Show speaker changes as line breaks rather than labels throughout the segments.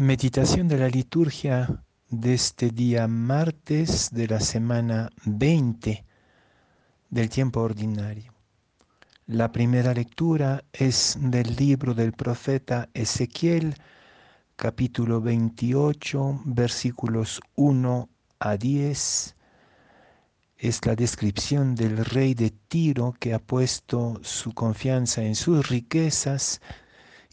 Meditación de la liturgia de este día martes de la semana 20 del tiempo ordinario. La primera lectura es del libro del profeta Ezequiel, capítulo 28, versículos 1 a 10. Es la descripción del rey de Tiro que ha puesto su confianza en sus riquezas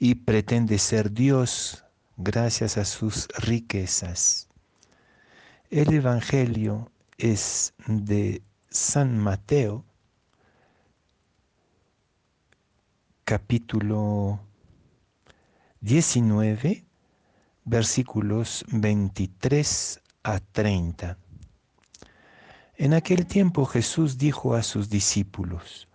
y pretende ser Dios gracias a sus riquezas. El Evangelio es de San Mateo, capítulo 19, versículos 23 a 30. En aquel tiempo Jesús dijo a sus discípulos,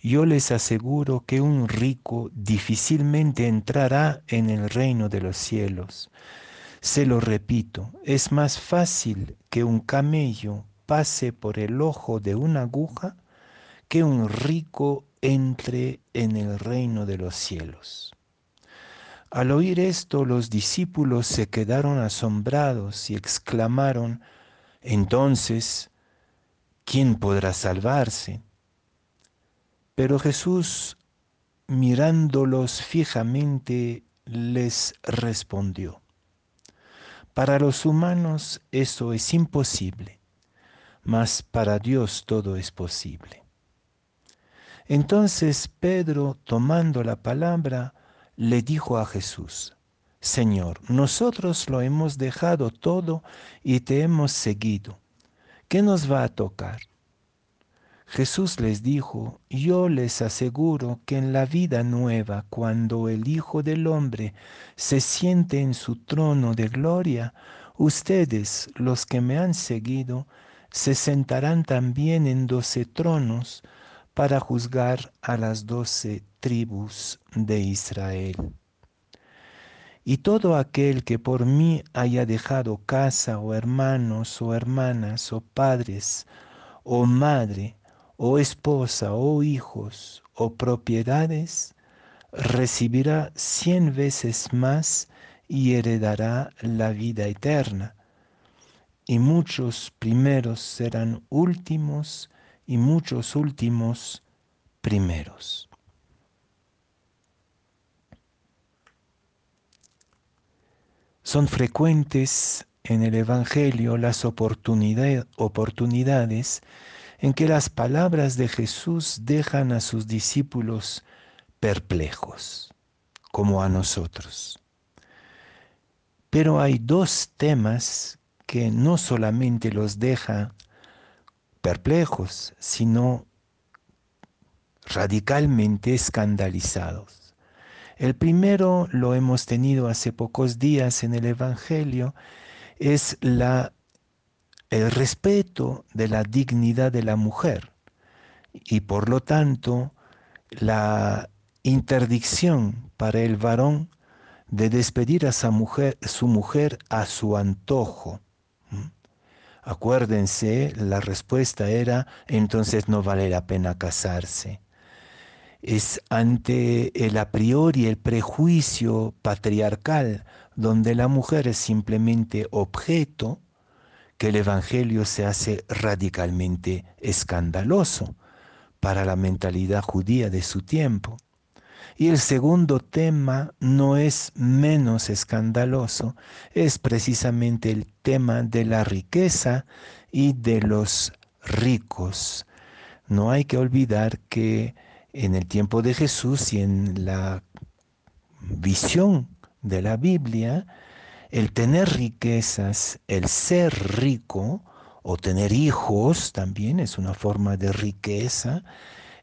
yo les aseguro que un rico difícilmente entrará en el reino de los cielos. Se lo repito, es más fácil que un camello pase por el ojo de una aguja que un rico entre en el reino de los cielos. Al oír esto los discípulos se quedaron asombrados y exclamaron, entonces, ¿quién podrá salvarse? Pero Jesús, mirándolos fijamente, les respondió, para los humanos eso es imposible, mas para Dios todo es posible. Entonces Pedro, tomando la palabra, le dijo a Jesús, Señor, nosotros lo hemos dejado todo y te hemos seguido. ¿Qué nos va a tocar? Jesús les dijo, yo les aseguro que en la vida nueva, cuando el Hijo del Hombre se siente en su trono de gloria, ustedes, los que me han seguido, se sentarán también en doce tronos para juzgar a las doce tribus de Israel. Y todo aquel que por mí haya dejado casa o hermanos o hermanas o padres o madre, o esposa, o hijos, o propiedades, recibirá cien veces más y heredará la vida eterna. Y muchos primeros serán últimos y muchos últimos primeros. Son frecuentes en el Evangelio las oportunidades en que las palabras de Jesús dejan a sus discípulos perplejos, como a nosotros. Pero hay dos temas que no solamente los deja perplejos, sino radicalmente escandalizados. El primero lo hemos tenido hace pocos días en el Evangelio, es la el respeto de la dignidad de la mujer y por lo tanto la interdicción para el varón de despedir a su mujer, a su antojo. ¿Mm? Acuérdense, la respuesta era, entonces no vale la pena casarse. Es ante el a priori, el prejuicio patriarcal, donde la mujer es simplemente objeto, que el Evangelio se hace radicalmente escandaloso para la mentalidad judía de su tiempo. Y el segundo tema no es menos escandaloso, es precisamente el tema de la riqueza y de los ricos. No hay que olvidar que en el tiempo de Jesús y en la visión de la Biblia, el tener riquezas, el ser rico o tener hijos también es una forma de riqueza,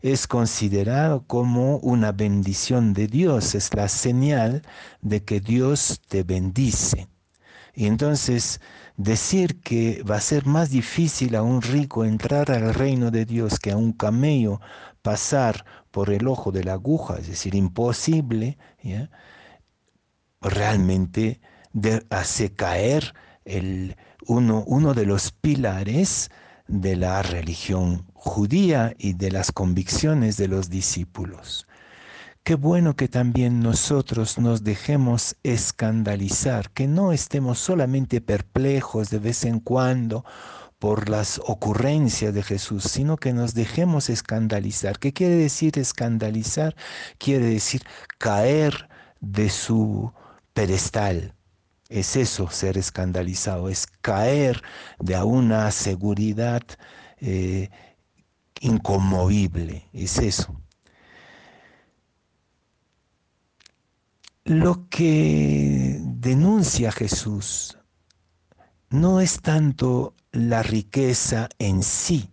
es considerado como una bendición de Dios, es la señal de que Dios te bendice. Y entonces decir que va a ser más difícil a un rico entrar al reino de Dios que a un camello pasar por el ojo de la aguja, es decir, imposible, realmente hace caer el, uno, uno de los pilares de la religión judía y de las convicciones de los discípulos. Qué bueno que también nosotros nos dejemos escandalizar, que no estemos solamente perplejos de vez en cuando por las ocurrencias de Jesús, sino que nos dejemos escandalizar. ¿Qué quiere decir escandalizar? Quiere decir caer de su pedestal. Es eso, ser escandalizado, es caer de una seguridad eh, inconmovible, es eso. Lo que denuncia Jesús no es tanto la riqueza en sí,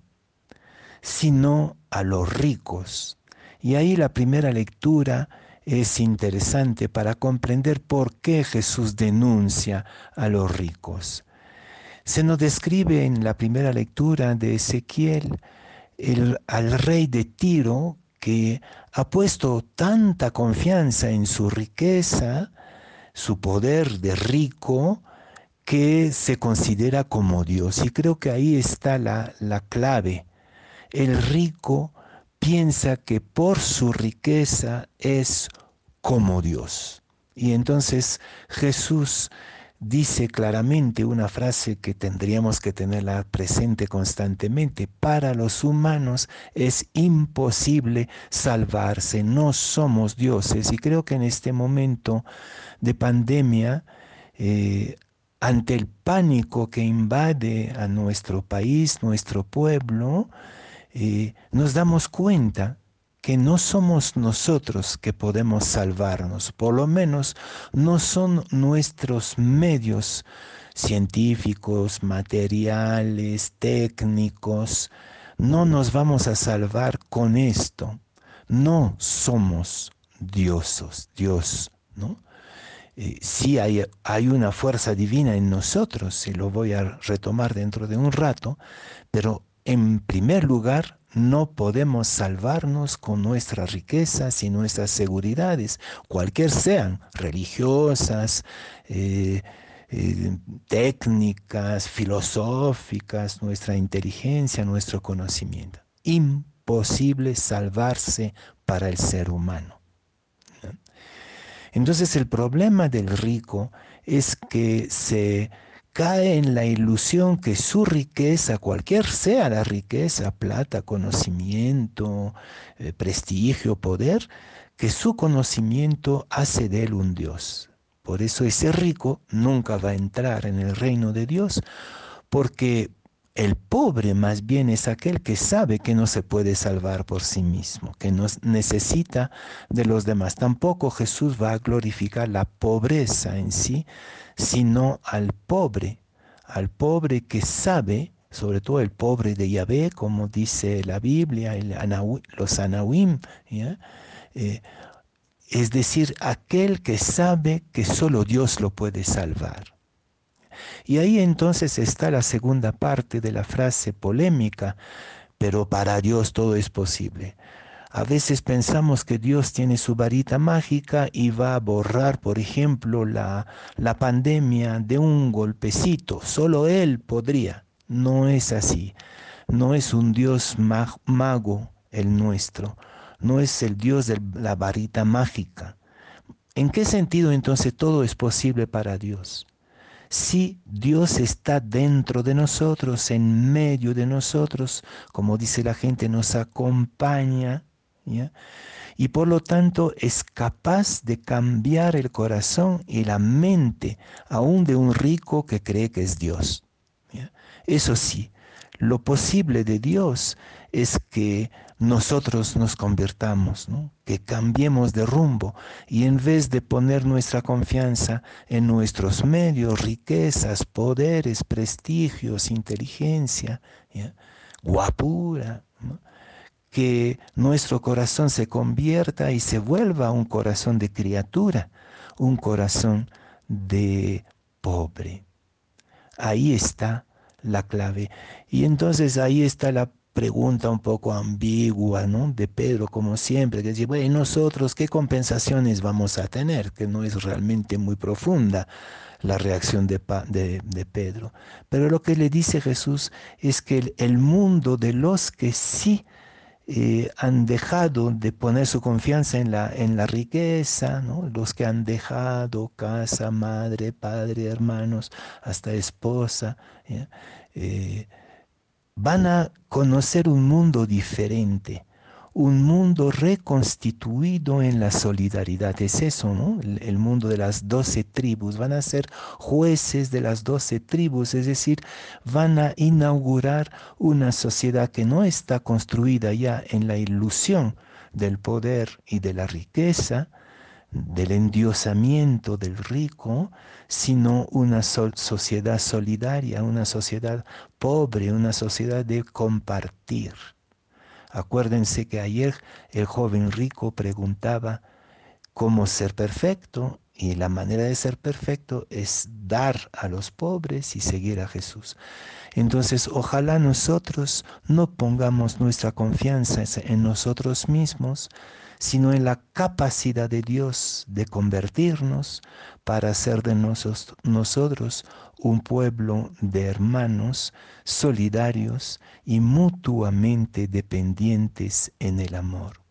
sino a los ricos. Y ahí la primera lectura es interesante para comprender por qué Jesús denuncia a los ricos. Se nos describe en la primera lectura de Ezequiel el, al rey de Tiro que ha puesto tanta confianza en su riqueza, su poder de rico, que se considera como Dios. Y creo que ahí está la clave. El rico piensa que por su riqueza es como Dios. Y entonces Jesús dice claramente una frase que tendríamos que tenerla presente constantemente. Para los humanos es imposible salvarse, no somos dioses. Y creo que en este momento de pandemia, eh, ante el pánico que invade a nuestro país, nuestro pueblo, nos damos cuenta que no somos nosotros que podemos salvarnos, por lo menos no son nuestros medios científicos, materiales, técnicos, no nos vamos a salvar con esto. No somos diosos, Dios, ¿no? Eh, sí hay, hay una fuerza divina en nosotros, y lo voy a retomar dentro de un rato, pero en primer lugar no podemos salvarnos con nuestras riquezas y nuestras seguridades, cualquier sean, religiosas, eh, eh, técnicas, filosóficas, nuestra inteligencia, nuestro conocimiento. Imposible salvarse para el ser humano. Entonces el problema del rico es que se cae en la ilusión que su riqueza, cualquier sea la riqueza, plata, conocimiento, eh, prestigio, poder, que su conocimiento hace de él un Dios. Por eso ese rico nunca va a entrar en el reino de Dios, porque el pobre más bien es aquel que sabe que no se puede salvar por sí mismo, que no necesita de los demás. Tampoco Jesús va a glorificar la pobreza en sí, sino al pobre, al pobre que sabe, sobre todo el pobre de Yahvé, como dice la Biblia, los Anahuim, eh, es decir, aquel que sabe que solo Dios lo puede salvar. Y ahí entonces está la segunda parte de la frase polémica, pero para Dios todo es posible. A veces pensamos que Dios tiene su varita mágica y va a borrar, por ejemplo, la, la pandemia de un golpecito. Solo Él podría. No es así. No es un Dios mago el nuestro. No es el Dios de la varita mágica. ¿En qué sentido entonces todo es posible para Dios? Si Dios está dentro de nosotros, en medio de nosotros, como dice la gente, nos acompaña, y por lo tanto es capaz de cambiar el corazón y la mente aún de un rico que cree que es Dios. Eso sí, lo posible de Dios es que nosotros nos convirtamos, que cambiemos de rumbo y en vez de poner nuestra confianza en nuestros medios, riquezas, poderes, prestigios, inteligencia, guapura, que nuestro corazón se convierta y se vuelva un corazón de criatura, un corazón de pobre. Ahí está la clave. Y entonces ahí está la pregunta un poco ambigua, ¿no? De Pedro, como siempre, que dice, bueno, nosotros qué compensaciones vamos a tener? Que no es realmente muy profunda la reacción de, de, Pedro. Pero lo que le dice Jesús es que el mundo de los que sí eh, han dejado de poner su confianza en la, en la riqueza, los que han dejado casa, madre, padre, hermanos, hasta esposa, eh, van a conocer un mundo diferente un mundo reconstituido en la solidaridad. Es eso, ¿no? El, mundo de las doce tribus. Van a ser jueces de las doce tribus, es decir, van a inaugurar una sociedad que no está construida ya en la ilusión del poder y de la riqueza, del endiosamiento del rico, sino una sociedad solidaria, una sociedad pobre, una sociedad de compartir. Acuérdense que ayer el joven rico preguntaba cómo ser perfecto y la manera de ser perfecto es dar a los pobres y seguir a Jesús. Entonces, ojalá nosotros no pongamos nuestra confianza en nosotros mismos, sino en la capacidad de Dios de convertirnos para hacer de nosotros un pueblo de hermanos solidarios y mutuamente dependientes en el amor.